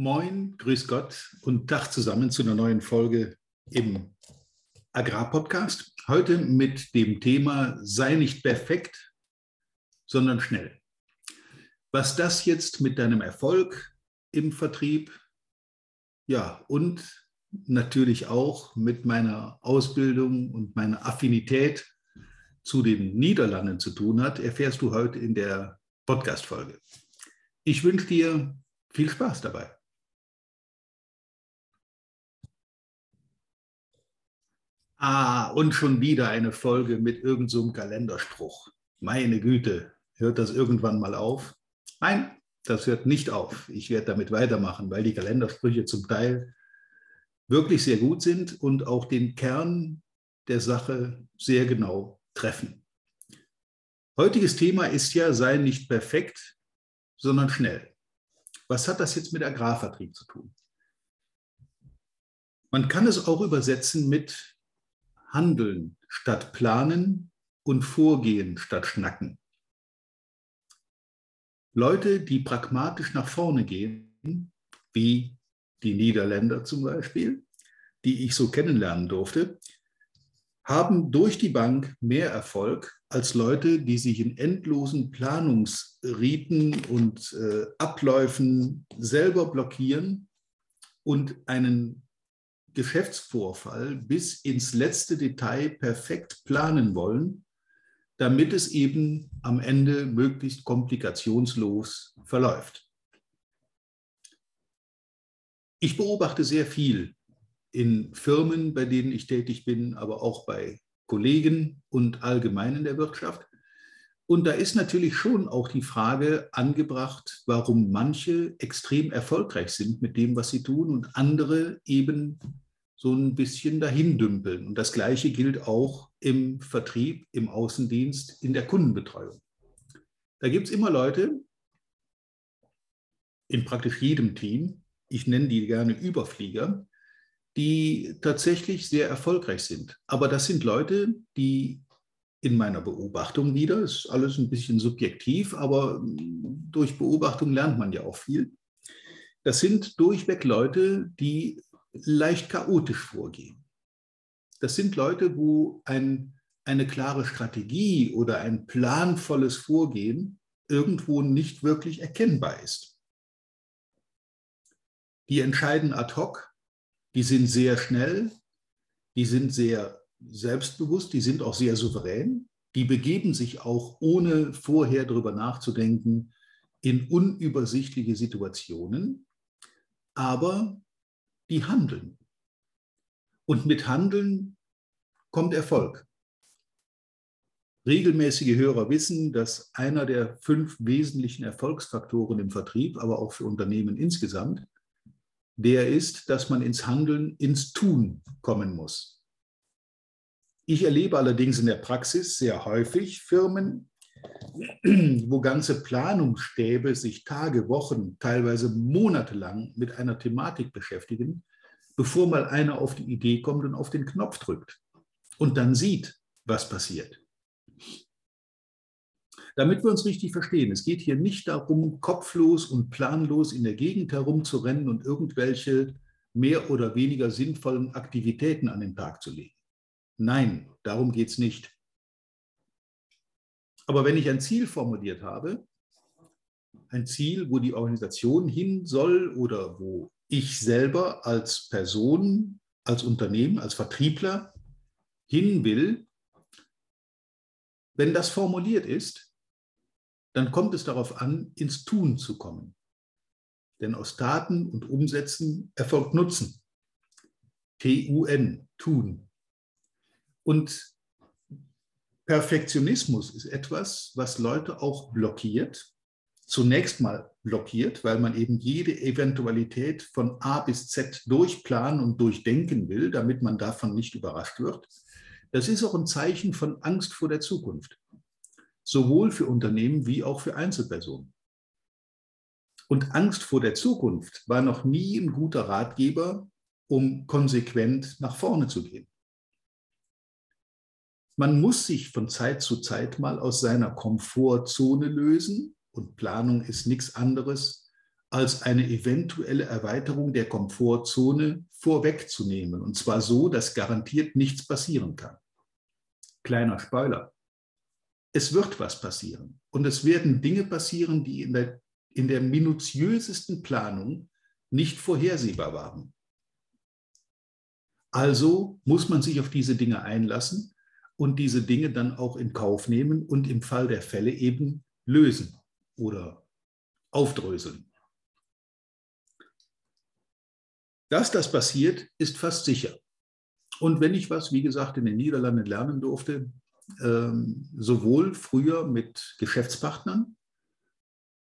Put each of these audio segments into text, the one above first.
Moin, grüß Gott und Tag zusammen zu einer neuen Folge im Agrarpodcast. Heute mit dem Thema Sei nicht perfekt, sondern schnell. Was das jetzt mit deinem Erfolg im Vertrieb, ja, und natürlich auch mit meiner Ausbildung und meiner Affinität zu den Niederlanden zu tun hat, erfährst du heute in der Podcast-Folge. Ich wünsche dir viel Spaß dabei. Ah, und schon wieder eine Folge mit irgendeinem so Kalenderspruch. Meine Güte, hört das irgendwann mal auf? Nein, das hört nicht auf. Ich werde damit weitermachen, weil die Kalendersprüche zum Teil wirklich sehr gut sind und auch den Kern der Sache sehr genau treffen. Heutiges Thema ist ja, sei nicht perfekt, sondern schnell. Was hat das jetzt mit Agrarvertrieb zu tun? Man kann es auch übersetzen mit Handeln statt Planen und Vorgehen statt Schnacken. Leute, die pragmatisch nach vorne gehen, wie die Niederländer zum Beispiel, die ich so kennenlernen durfte, haben durch die Bank mehr Erfolg als Leute, die sich in endlosen Planungsriten und äh, Abläufen selber blockieren und einen Geschäftsvorfall bis ins letzte Detail perfekt planen wollen, damit es eben am Ende möglichst komplikationslos verläuft. Ich beobachte sehr viel in Firmen, bei denen ich tätig bin, aber auch bei Kollegen und allgemein in der Wirtschaft. Und da ist natürlich schon auch die Frage angebracht, warum manche extrem erfolgreich sind mit dem, was sie tun und andere eben so ein bisschen dahin dümpeln. Und das Gleiche gilt auch im Vertrieb, im Außendienst, in der Kundenbetreuung. Da gibt es immer Leute in praktisch jedem Team, ich nenne die gerne Überflieger, die tatsächlich sehr erfolgreich sind. Aber das sind Leute, die in meiner Beobachtung wieder, ist alles ein bisschen subjektiv, aber durch Beobachtung lernt man ja auch viel. Das sind durchweg Leute, die leicht chaotisch vorgehen. Das sind Leute, wo ein, eine klare Strategie oder ein planvolles Vorgehen irgendwo nicht wirklich erkennbar ist. Die entscheiden ad hoc, die sind sehr schnell, die sind sehr selbstbewusst, die sind auch sehr souverän, die begeben sich auch ohne vorher darüber nachzudenken in unübersichtliche Situationen, aber die handeln. Und mit Handeln kommt Erfolg. Regelmäßige Hörer wissen, dass einer der fünf wesentlichen Erfolgsfaktoren im Vertrieb, aber auch für Unternehmen insgesamt, der ist, dass man ins Handeln, ins Tun kommen muss. Ich erlebe allerdings in der Praxis sehr häufig Firmen, wo ganze Planungsstäbe sich Tage, Wochen, teilweise monatelang mit einer Thematik beschäftigen, bevor mal einer auf die Idee kommt und auf den Knopf drückt und dann sieht, was passiert. Damit wir uns richtig verstehen, es geht hier nicht darum, kopflos und planlos in der Gegend herumzurennen und irgendwelche mehr oder weniger sinnvollen Aktivitäten an den Tag zu legen. Nein, darum geht es nicht. Aber wenn ich ein Ziel formuliert habe, ein Ziel, wo die Organisation hin soll oder wo ich selber als Person, als Unternehmen, als Vertriebler hin will, wenn das formuliert ist, dann kommt es darauf an, ins Tun zu kommen. Denn aus Taten und Umsetzen erfolgt Nutzen. T-U-N, tun. Und Perfektionismus ist etwas, was Leute auch blockiert. Zunächst mal blockiert, weil man eben jede Eventualität von A bis Z durchplanen und durchdenken will, damit man davon nicht überrascht wird. Das ist auch ein Zeichen von Angst vor der Zukunft sowohl für Unternehmen wie auch für Einzelpersonen. Und Angst vor der Zukunft war noch nie ein guter Ratgeber, um konsequent nach vorne zu gehen. Man muss sich von Zeit zu Zeit mal aus seiner Komfortzone lösen und Planung ist nichts anderes als eine eventuelle Erweiterung der Komfortzone vorwegzunehmen. Und zwar so, dass garantiert nichts passieren kann. Kleiner Spoiler. Es wird was passieren. Und es werden Dinge passieren, die in der, in der minutiösesten Planung nicht vorhersehbar waren. Also muss man sich auf diese Dinge einlassen und diese Dinge dann auch in Kauf nehmen und im Fall der Fälle eben lösen oder aufdröseln. Dass das passiert, ist fast sicher. Und wenn ich was, wie gesagt, in den Niederlanden lernen durfte, ähm, sowohl früher mit Geschäftspartnern,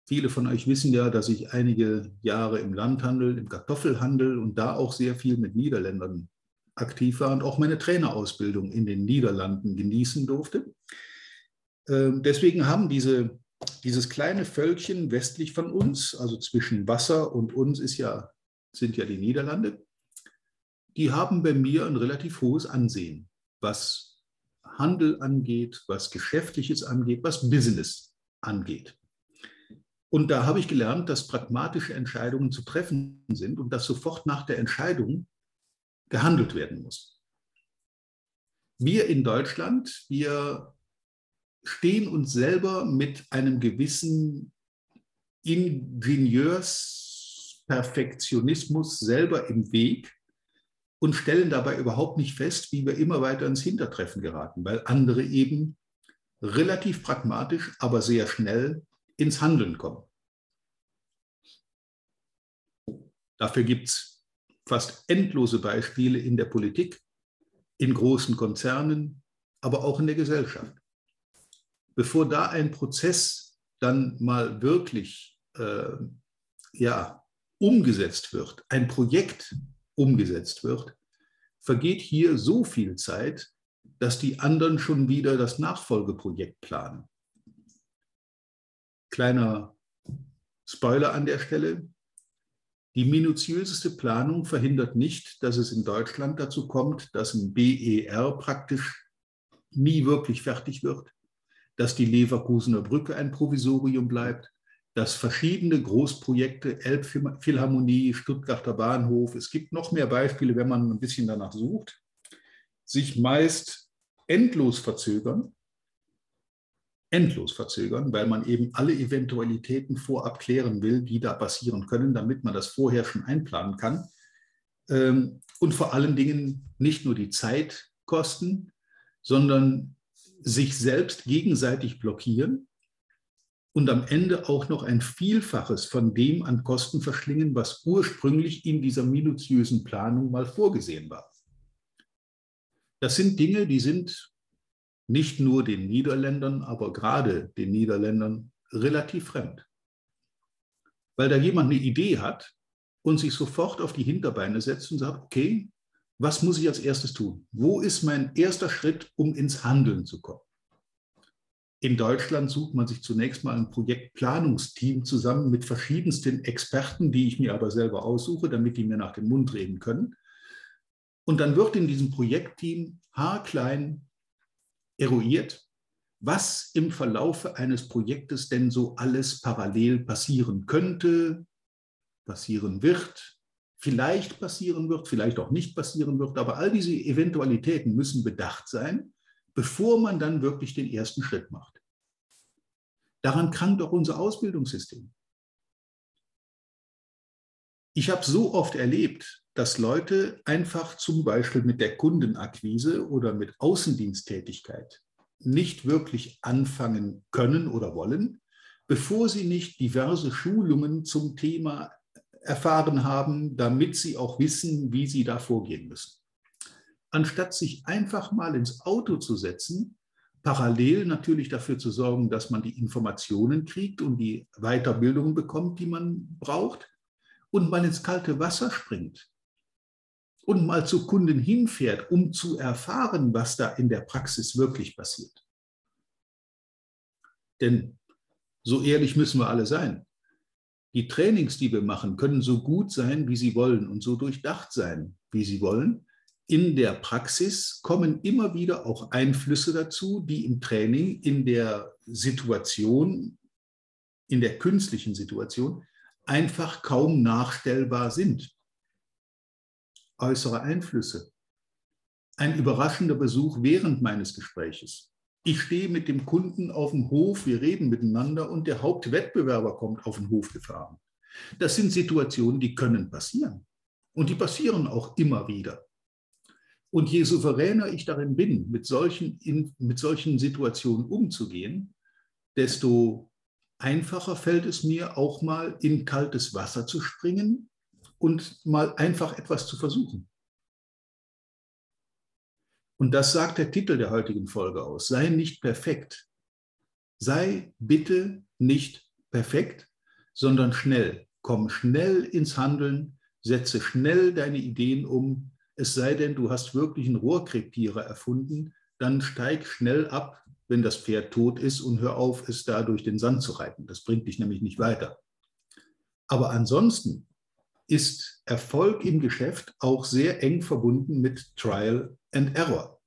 viele von euch wissen ja, dass ich einige Jahre im Landhandel, im Kartoffelhandel und da auch sehr viel mit Niederländern aktiv war und auch meine Trainerausbildung in den Niederlanden genießen durfte. Ähm, deswegen haben diese, dieses kleine Völkchen westlich von uns, also zwischen Wasser und uns ist ja sind ja die Niederlande, die haben bei mir ein relativ hohes Ansehen, was Handel angeht, was Geschäftliches angeht, was Business angeht. Und da habe ich gelernt, dass pragmatische Entscheidungen zu treffen sind und dass sofort nach der Entscheidung gehandelt werden muss. Wir in Deutschland, wir stehen uns selber mit einem gewissen Ingenieurs Perfektionismus selber im Weg und stellen dabei überhaupt nicht fest, wie wir immer weiter ins Hintertreffen geraten, weil andere eben relativ pragmatisch, aber sehr schnell ins Handeln kommen. Dafür gibt es fast endlose Beispiele in der Politik, in großen Konzernen, aber auch in der Gesellschaft. Bevor da ein Prozess dann mal wirklich äh, ja, umgesetzt wird, ein Projekt umgesetzt wird, vergeht hier so viel Zeit, dass die anderen schon wieder das Nachfolgeprojekt planen. Kleiner Spoiler an der Stelle. Die minutiöseste Planung verhindert nicht, dass es in Deutschland dazu kommt, dass ein BER praktisch nie wirklich fertig wird, dass die Leverkusener Brücke ein Provisorium bleibt, dass verschiedene Großprojekte, Elbphilharmonie, Stuttgarter Bahnhof, es gibt noch mehr Beispiele, wenn man ein bisschen danach sucht, sich meist endlos verzögern, endlos verzögern, weil man eben alle Eventualitäten vorab klären will, die da passieren können, damit man das vorher schon einplanen kann. Ähm, und vor allen Dingen nicht nur die Zeit kosten, sondern sich selbst gegenseitig blockieren und am Ende auch noch ein Vielfaches von dem an Kosten verschlingen, was ursprünglich in dieser minutiösen Planung mal vorgesehen war. Das sind Dinge, die sind nicht nur den Niederländern, aber gerade den Niederländern relativ fremd. Weil da jemand eine Idee hat und sich sofort auf die Hinterbeine setzt und sagt, okay, was muss ich als erstes tun? Wo ist mein erster Schritt, um ins Handeln zu kommen? In Deutschland sucht man sich zunächst mal ein Projektplanungsteam zusammen mit verschiedensten Experten, die ich mir aber selber aussuche, damit die mir nach dem Mund reden können. Und dann wird in diesem Projektteam haarklein eruiert, was im Verlaufe eines Projektes denn so alles parallel passieren könnte, passieren wird, vielleicht passieren wird, vielleicht auch nicht passieren wird. Aber all diese Eventualitäten müssen bedacht sein, bevor man dann wirklich den ersten Schritt macht. Daran krankt auch unser Ausbildungssystem. Ich habe so oft erlebt, dass Leute einfach zum Beispiel mit der Kundenakquise oder mit Außendiensttätigkeit nicht wirklich anfangen können oder wollen, bevor sie nicht diverse Schulungen zum Thema erfahren haben, damit sie auch wissen, wie sie da vorgehen müssen. Anstatt sich einfach mal ins Auto zu setzen parallel natürlich dafür zu sorgen, dass man die Informationen kriegt und die Weiterbildung bekommt, die man braucht und mal ins kalte Wasser springt und mal zu Kunden hinfährt, um zu erfahren, was da in der Praxis wirklich passiert. Denn so ehrlich müssen wir alle sein. Die Trainings, die wir machen, können so gut sein, wie sie wollen und so durchdacht sein, wie sie wollen in der Praxis kommen immer wieder auch Einflüsse dazu, die im Training, in der Situation, in der künstlichen Situation einfach kaum nachstellbar sind. Äußere Einflüsse. Ein überraschender Besuch während meines Gespräches. Ich stehe mit dem Kunden auf dem Hof, wir reden miteinander und der Hauptwettbewerber kommt auf den Hof gefahren. Das sind Situationen, die können passieren. Und die passieren auch immer wieder. Und je souveräner ich darin bin, mit solchen, in, mit solchen Situationen umzugehen, desto einfacher fällt es mir auch mal in kaltes Wasser zu springen und mal einfach etwas zu versuchen. Und das sagt der Titel der heutigen Folge aus. Sei nicht perfekt. Sei bitte nicht perfekt, sondern schnell. Komm schnell ins Handeln, setze schnell deine Ideen um, es sei denn, du hast wirklich einen Rohrkrepierer erfunden, dann steig schnell ab, wenn das Pferd tot ist und hör auf, es da durch den Sand zu reiten. Das bringt dich nämlich nicht weiter. Aber ansonsten ist Erfolg im Geschäft auch sehr eng verbunden mit Trial and Error.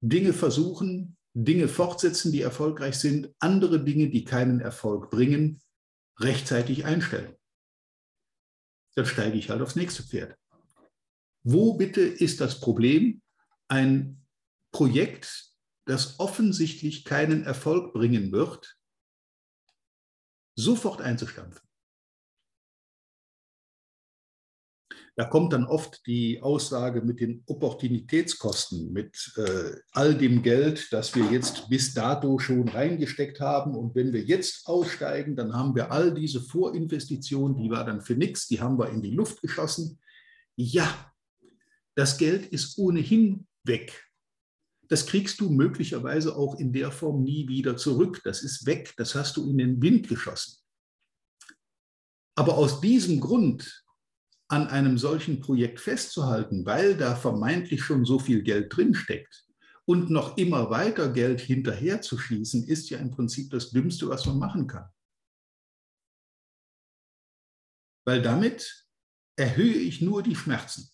Dinge versuchen, Dinge fortsetzen, die erfolgreich sind, andere Dinge, die keinen Erfolg bringen, rechtzeitig einstellen. Dann steige ich halt aufs nächste Pferd. Wo bitte ist das Problem, ein Projekt, das offensichtlich keinen Erfolg bringen wird, sofort einzustampfen? Da kommt dann oft die Aussage mit den Opportunitätskosten, mit äh, all dem Geld, das wir jetzt bis dato schon reingesteckt haben. Und wenn wir jetzt aussteigen, dann haben wir all diese Vorinvestitionen, die war dann für nichts, die haben wir in die Luft geschossen. Ja, das Geld ist ohnehin weg. Das kriegst du möglicherweise auch in der Form nie wieder zurück. Das ist weg, das hast du in den Wind geschossen. Aber aus diesem Grund an einem solchen Projekt festzuhalten, weil da vermeintlich schon so viel Geld drinsteckt und noch immer weiter Geld hinterher zu schießen, ist ja im Prinzip das Dümmste, was man machen kann. Weil damit erhöhe ich nur die Schmerzen.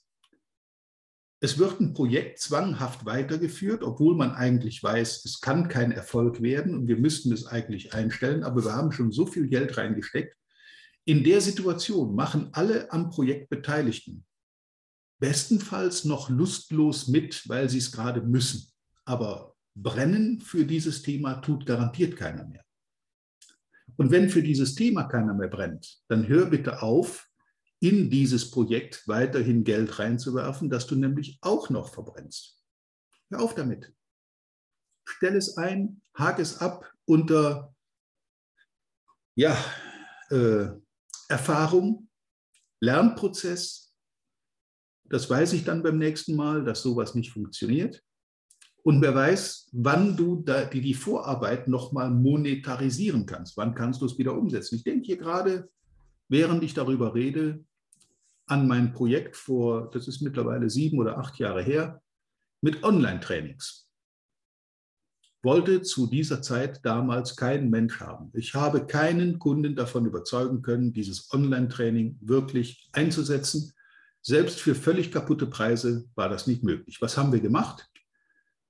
Es wird ein Projekt zwanghaft weitergeführt, obwohl man eigentlich weiß, es kann kein Erfolg werden und wir müssten es eigentlich einstellen, aber wir haben schon so viel Geld reingesteckt. In der Situation machen alle am Projekt Beteiligten bestenfalls noch lustlos mit, weil sie es gerade müssen. Aber brennen für dieses Thema tut garantiert keiner mehr. Und wenn für dieses Thema keiner mehr brennt, dann hör bitte auf, in dieses Projekt weiterhin Geld reinzuwerfen, das du nämlich auch noch verbrennst. Hör auf damit. Stell es ein, hake es ab unter ja, äh, Erfahrung, Lernprozess. Das weiß ich dann beim nächsten Mal, dass sowas nicht funktioniert. Und wer weiß, wann du die, die Vorarbeit nochmal monetarisieren kannst. Wann kannst du es wieder umsetzen? Ich denke hier gerade, während ich darüber rede, an mein Projekt vor, das ist mittlerweile sieben oder acht Jahre her, mit Online-Trainings. Wollte zu dieser Zeit damals kein Mensch haben. Ich habe keinen Kunden davon überzeugen können, dieses Online-Training wirklich einzusetzen. Selbst für völlig kaputte Preise war das nicht möglich. Was haben wir gemacht?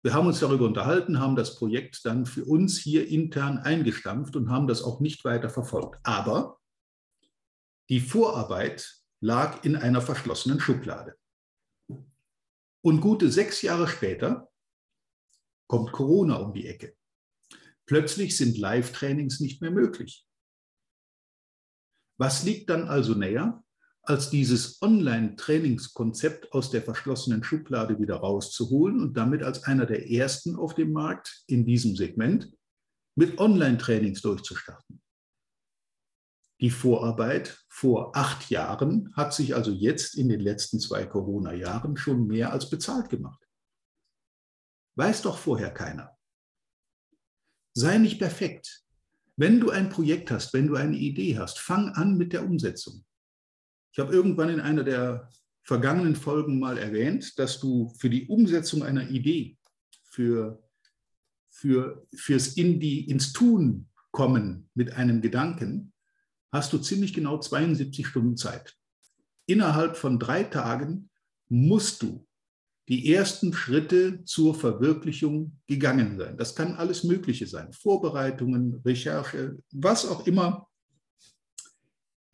Wir haben uns darüber unterhalten, haben das Projekt dann für uns hier intern eingestampft und haben das auch nicht weiter verfolgt. Aber die Vorarbeit lag in einer verschlossenen Schublade. Und gute sechs Jahre später kommt Corona um die Ecke. Plötzlich sind Live-Trainings nicht mehr möglich. Was liegt dann also näher, als dieses Online-Trainingskonzept aus der verschlossenen Schublade wieder rauszuholen und damit als einer der ersten auf dem Markt in diesem Segment mit Online-Trainings durchzustarten? Die Vorarbeit vor acht Jahren hat sich also jetzt in den letzten zwei Corona-Jahren schon mehr als bezahlt gemacht. Weiß doch vorher keiner. Sei nicht perfekt. Wenn du ein Projekt hast, wenn du eine Idee hast, fang an mit der Umsetzung. Ich habe irgendwann in einer der vergangenen Folgen mal erwähnt, dass du für die Umsetzung einer Idee, für, für, fürs in die, ins Tun kommen mit einem Gedanken, hast du ziemlich genau 72 Stunden Zeit. Innerhalb von drei Tagen musst du die ersten Schritte zur Verwirklichung gegangen sein. Das kann alles Mögliche sein. Vorbereitungen, Recherche, was auch immer.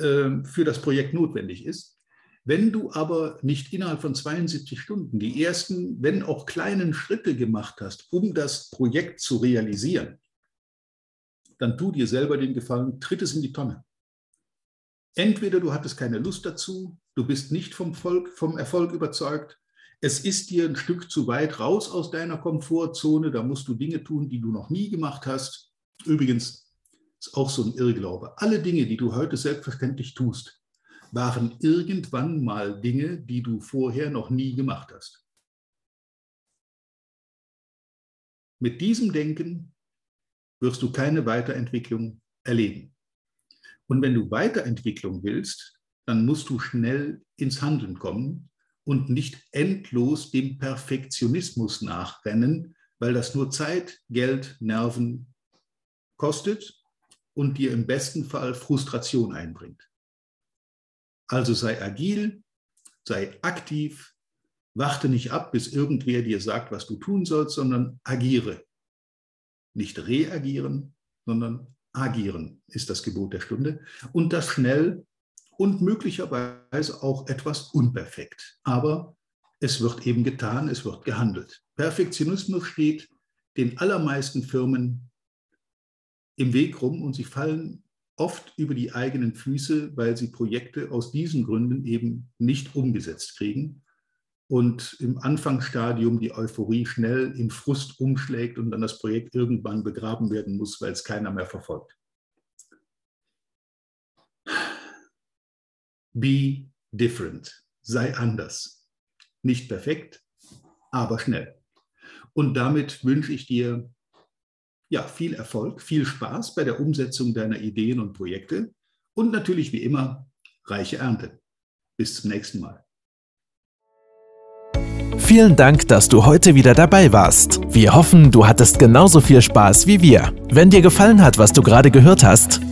äh, für das Projekt notwendig ist. Wenn du aber nicht innerhalb von 72 Stunden die ersten, wenn auch kleinen Schritte gemacht hast, um das Projekt zu realisieren, dann tu dir selber den Gefallen, tritt es in die Tonne. Entweder du hattest keine Lust dazu, du bist nicht vom, Volk, vom Erfolg überzeugt, es ist dir ein Stück zu weit raus aus deiner Komfortzone, da musst du Dinge tun, die du noch nie gemacht hast. Übrigens ist auch so ein Irrglaube. Alle Dinge, die du heute selbstverständlich tust, waren irgendwann mal Dinge, die du vorher noch nie gemacht hast. Mit diesem Denken wirst du keine Weiterentwicklung erleben. Und wenn du Weiterentwicklung willst, dann musst du schnell ins Handeln kommen und nicht endlos dem Perfektionismus nachrennen, weil das nur Zeit, Geld, Nerven kostet und dir im besten Fall Frustration einbringt. Also sei agil, sei aktiv, warte nicht ab, bis irgendwer dir sagt, was du tun sollst, sondern agiere. Nicht reagieren, sondern agieren ist das Gebot der Stunde. Und das schnell und möglicherweise auch etwas unperfekt. Aber es wird eben getan, es wird gehandelt. Perfektionismus steht den allermeisten Firmen im Weg rum und sie fallen oft über die eigenen Füße, weil sie Projekte aus diesen Gründen eben nicht umgesetzt kriegen und im Anfangsstadium die Euphorie schnell in Frust umschlägt und dann das Projekt irgendwann begraben werden muss, weil es keiner mehr verfolgt. Be different, sei anders. Nicht perfekt, aber schnell. Und damit wünsche ich dir ja, viel Erfolg, viel Spaß bei der Umsetzung deiner Ideen und Projekte und natürlich wie immer reiche Ernte. Bis zum nächsten Mal. Vielen Dank, dass du heute wieder dabei warst. Wir hoffen, du hattest genauso viel Spaß wie wir. Wenn dir gefallen hat, was du gerade gehört hast,